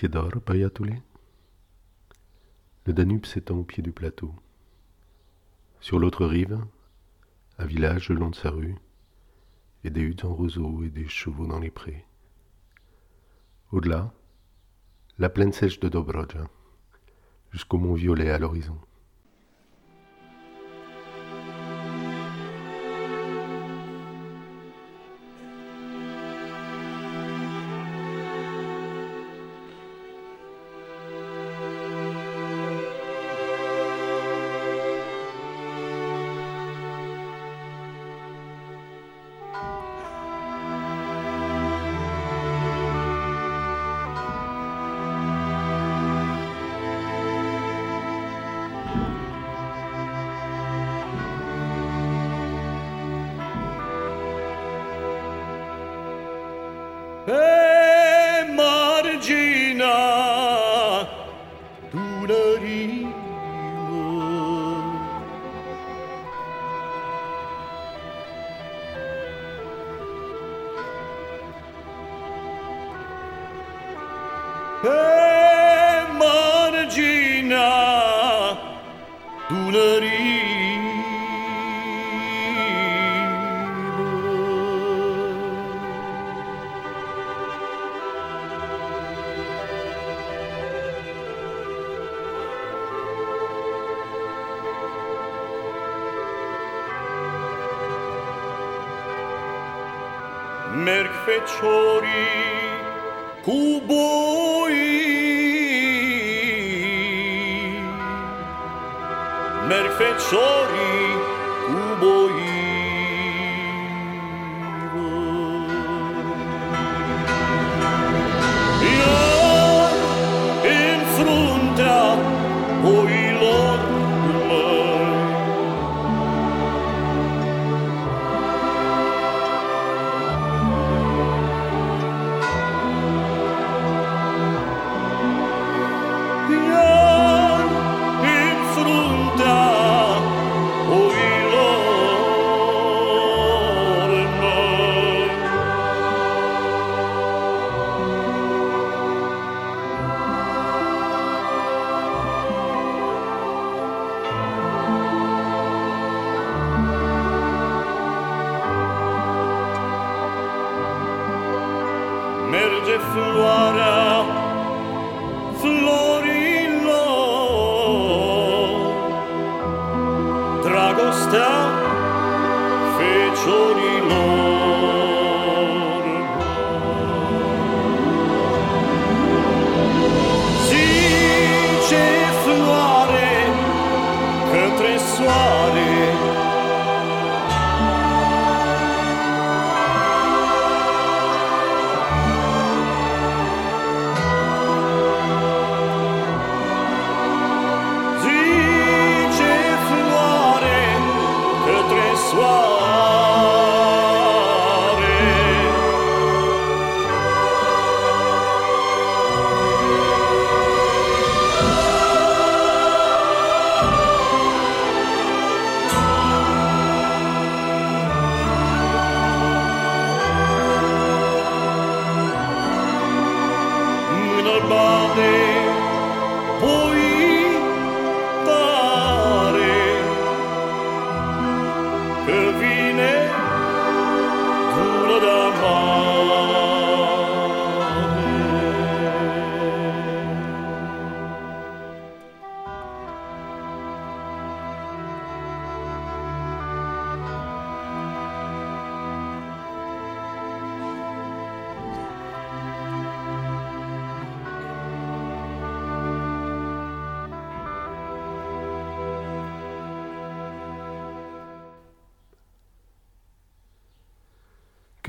Métier d'or, Bayatoulé Le Danube s'étend au pied du plateau. Sur l'autre rive, un village le long de sa rue, et des huttes en roseaux et des chevaux dans les prés. Au-delà, la plaine sèche de Dobroja, jusqu'au mont Violet à l'horizon. Oh. Feciorii cu boi. Merg feciorii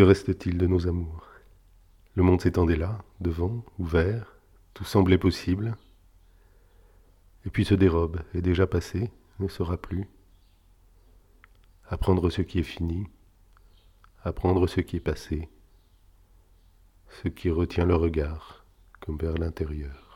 Que reste-t-il de nos amours? Le monde s'étendait là, devant, ouvert, tout semblait possible. Et puis se dérobe, est déjà passé, ne sera plus. Apprendre ce qui est fini, apprendre ce qui est passé, ce qui retient le regard comme vers l'intérieur.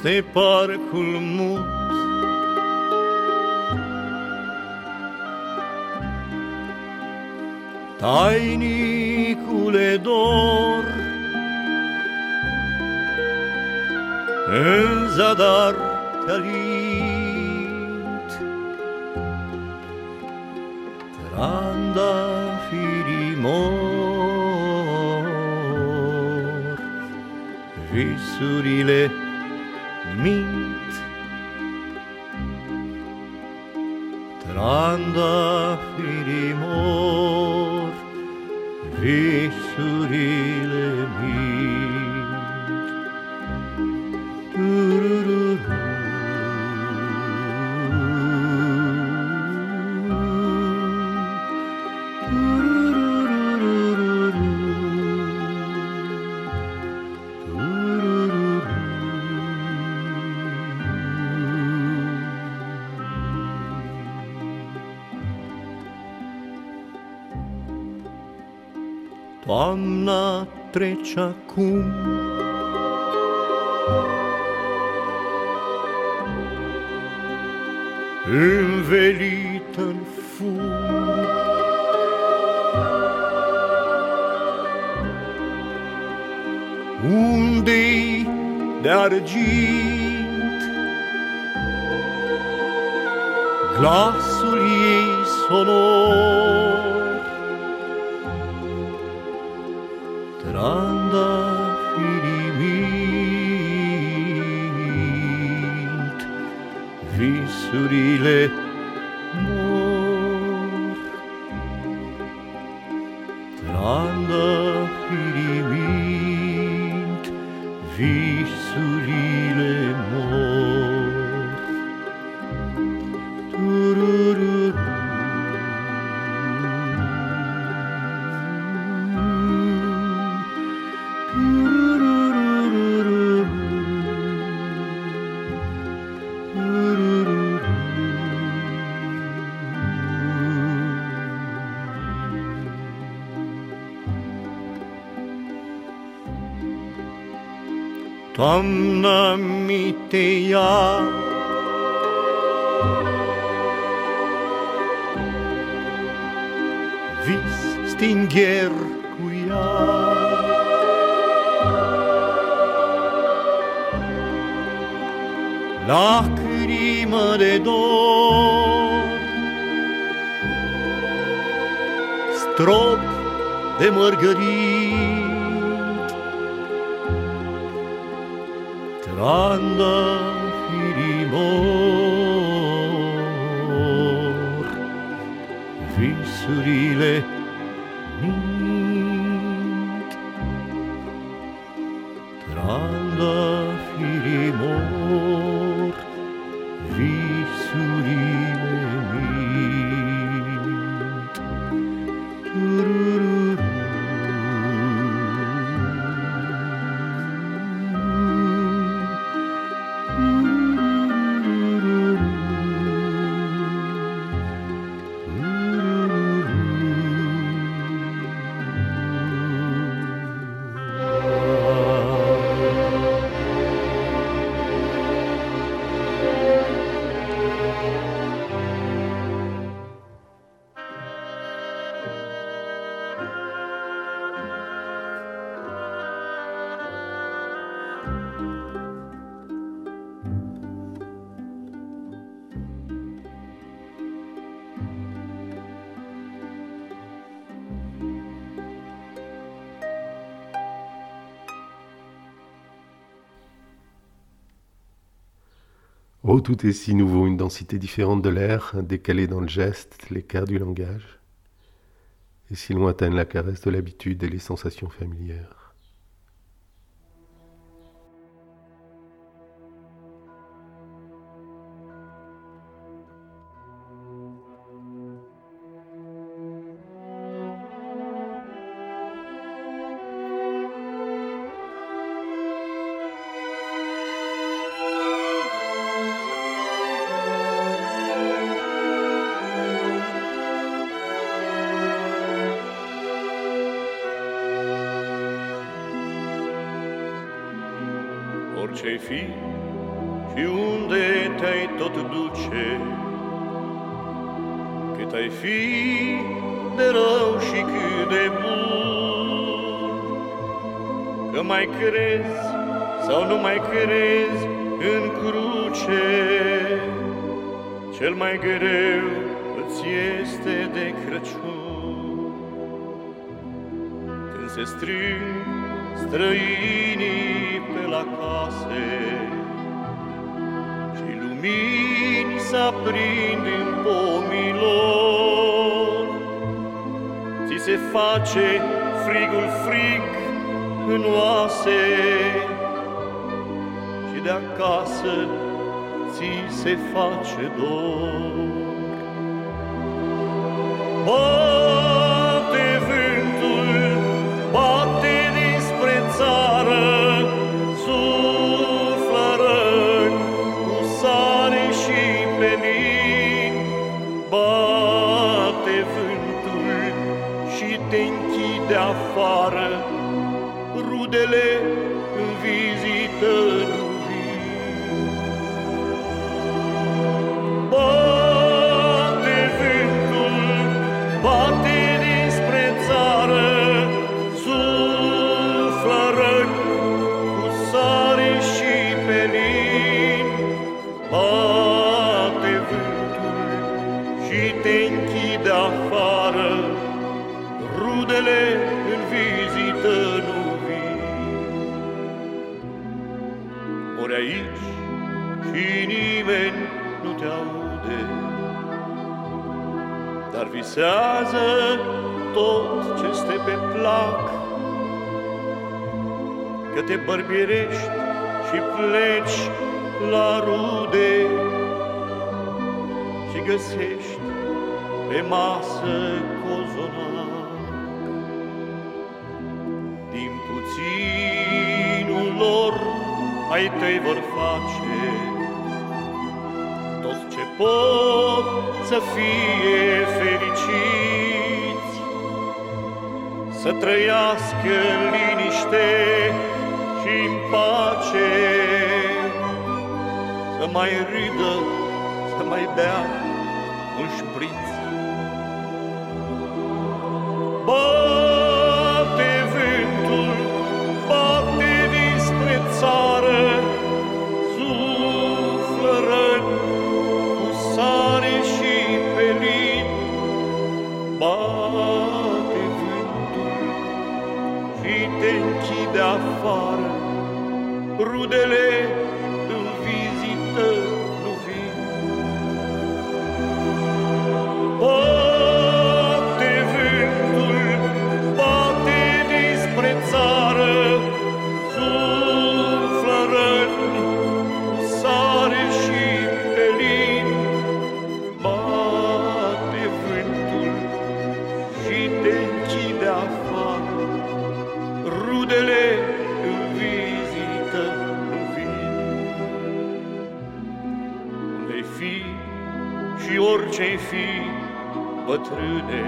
Peste parcul mut Tainicule dor În zadar călit Trandafirii mor Visurile mint Trandafirii mor Toamna trece acum. Învelit în fum. Unde-i de argint? Glasul ei sonor Visurile mor. Trandafirii Lacrimă de dor Strop de mărgărit Trandafirii mor Visurile Tout est si nouveau, une densité différente de l'air, décalée dans le geste, l'écart du langage, et si lointaine la caresse de l'habitude et les sensations familières. De rău și cât de bun, că mai crezi sau nu mai crezi în cruce, cel mai greu îți este de Crăciun. Când se strâng străinii pe la case și lumini se aprind în pomilor, ți se face frigul frig în oase și de acasă ți se face dor. Bate aici și nimeni nu te aude, dar visează tot ce este pe plac, că te bărbierești și pleci la rude și găsești pe masă cozonac. Ai tăi vor face tot ce pot să fie fericiți, să trăiască în liniște și în pace, să mai râdă, să mai bea un șpriț. Bate bătrâne,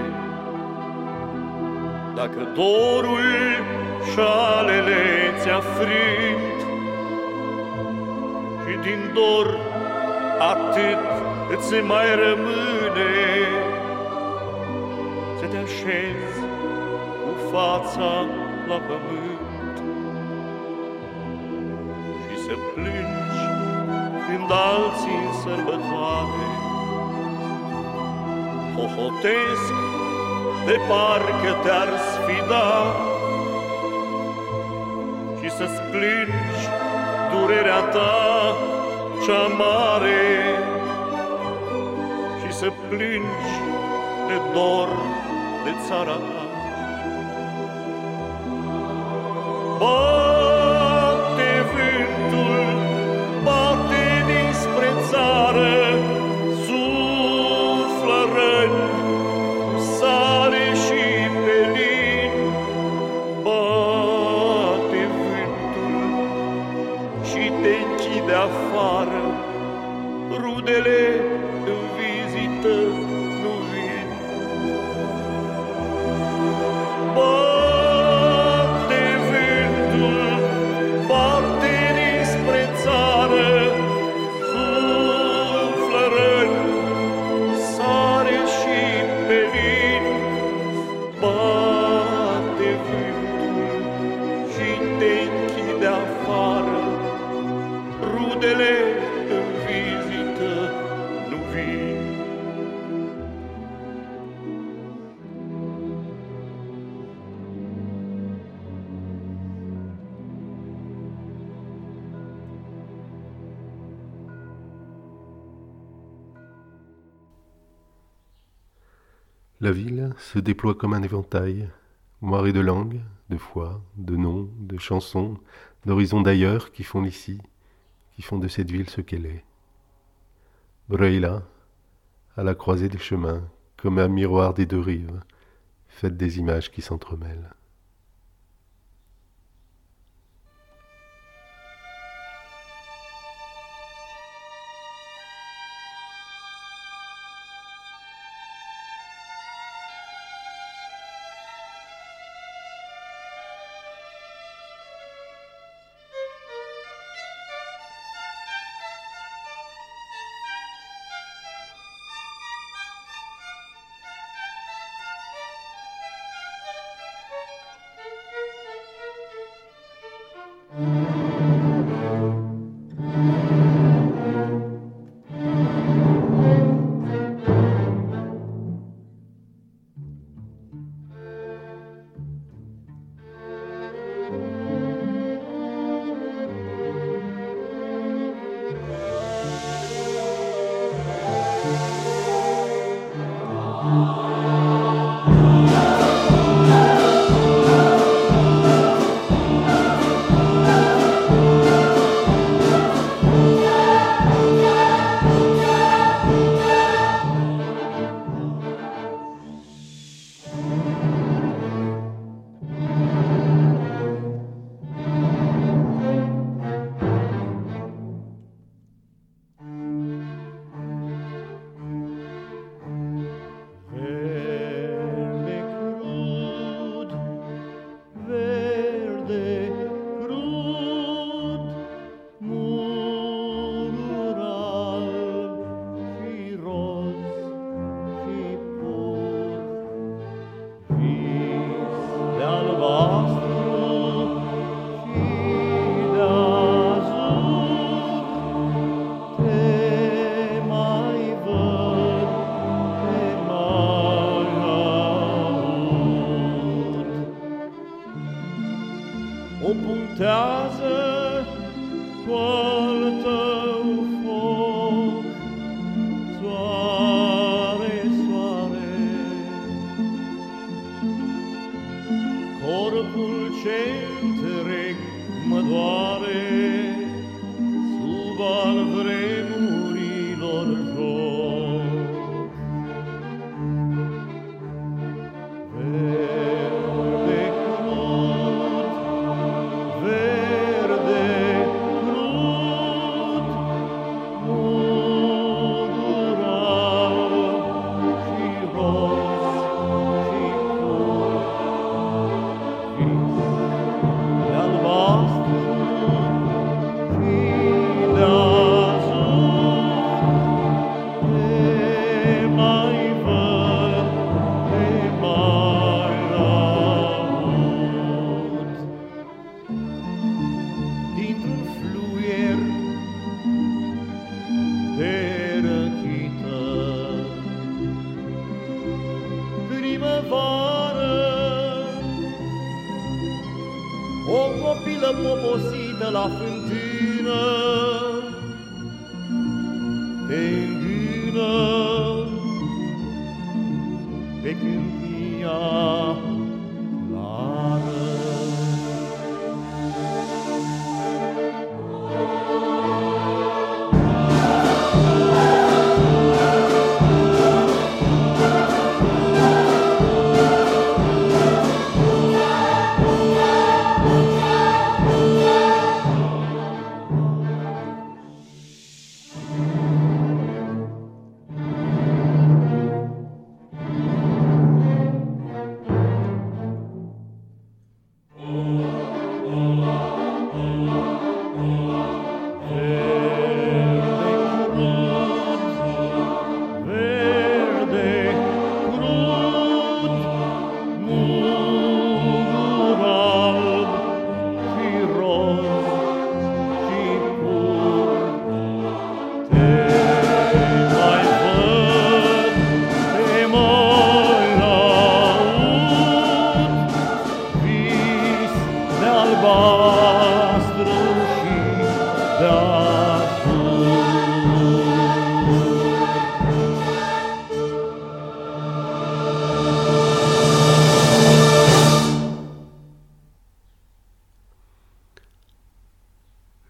dacă dorul șalele ți-a frânt și din dor atât îți mai rămâne să te așezi cu fața la pământ și să plângi când alții în sărbătoare hohotesc de parcă te-ar sfida și să-ți plângi durerea ta cea mare și să plângi de dor de țara ta. Bate se déploie comme un éventail, moiré de langues, de foi, de noms, de chansons, d'horizons d'ailleurs qui font l'ici, qui font de cette ville ce qu'elle est. Breuila, à la croisée des chemins, comme un miroir des deux rives, faites des images qui s'entremêlent. primăvară. O copilă poposită la fântână te îngână pe câmpia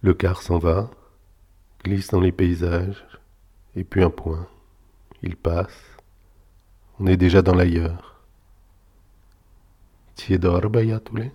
Le car s'en va, glisse dans les paysages, et puis un point. Il passe. On est déjà dans l'ailleurs. Iatule?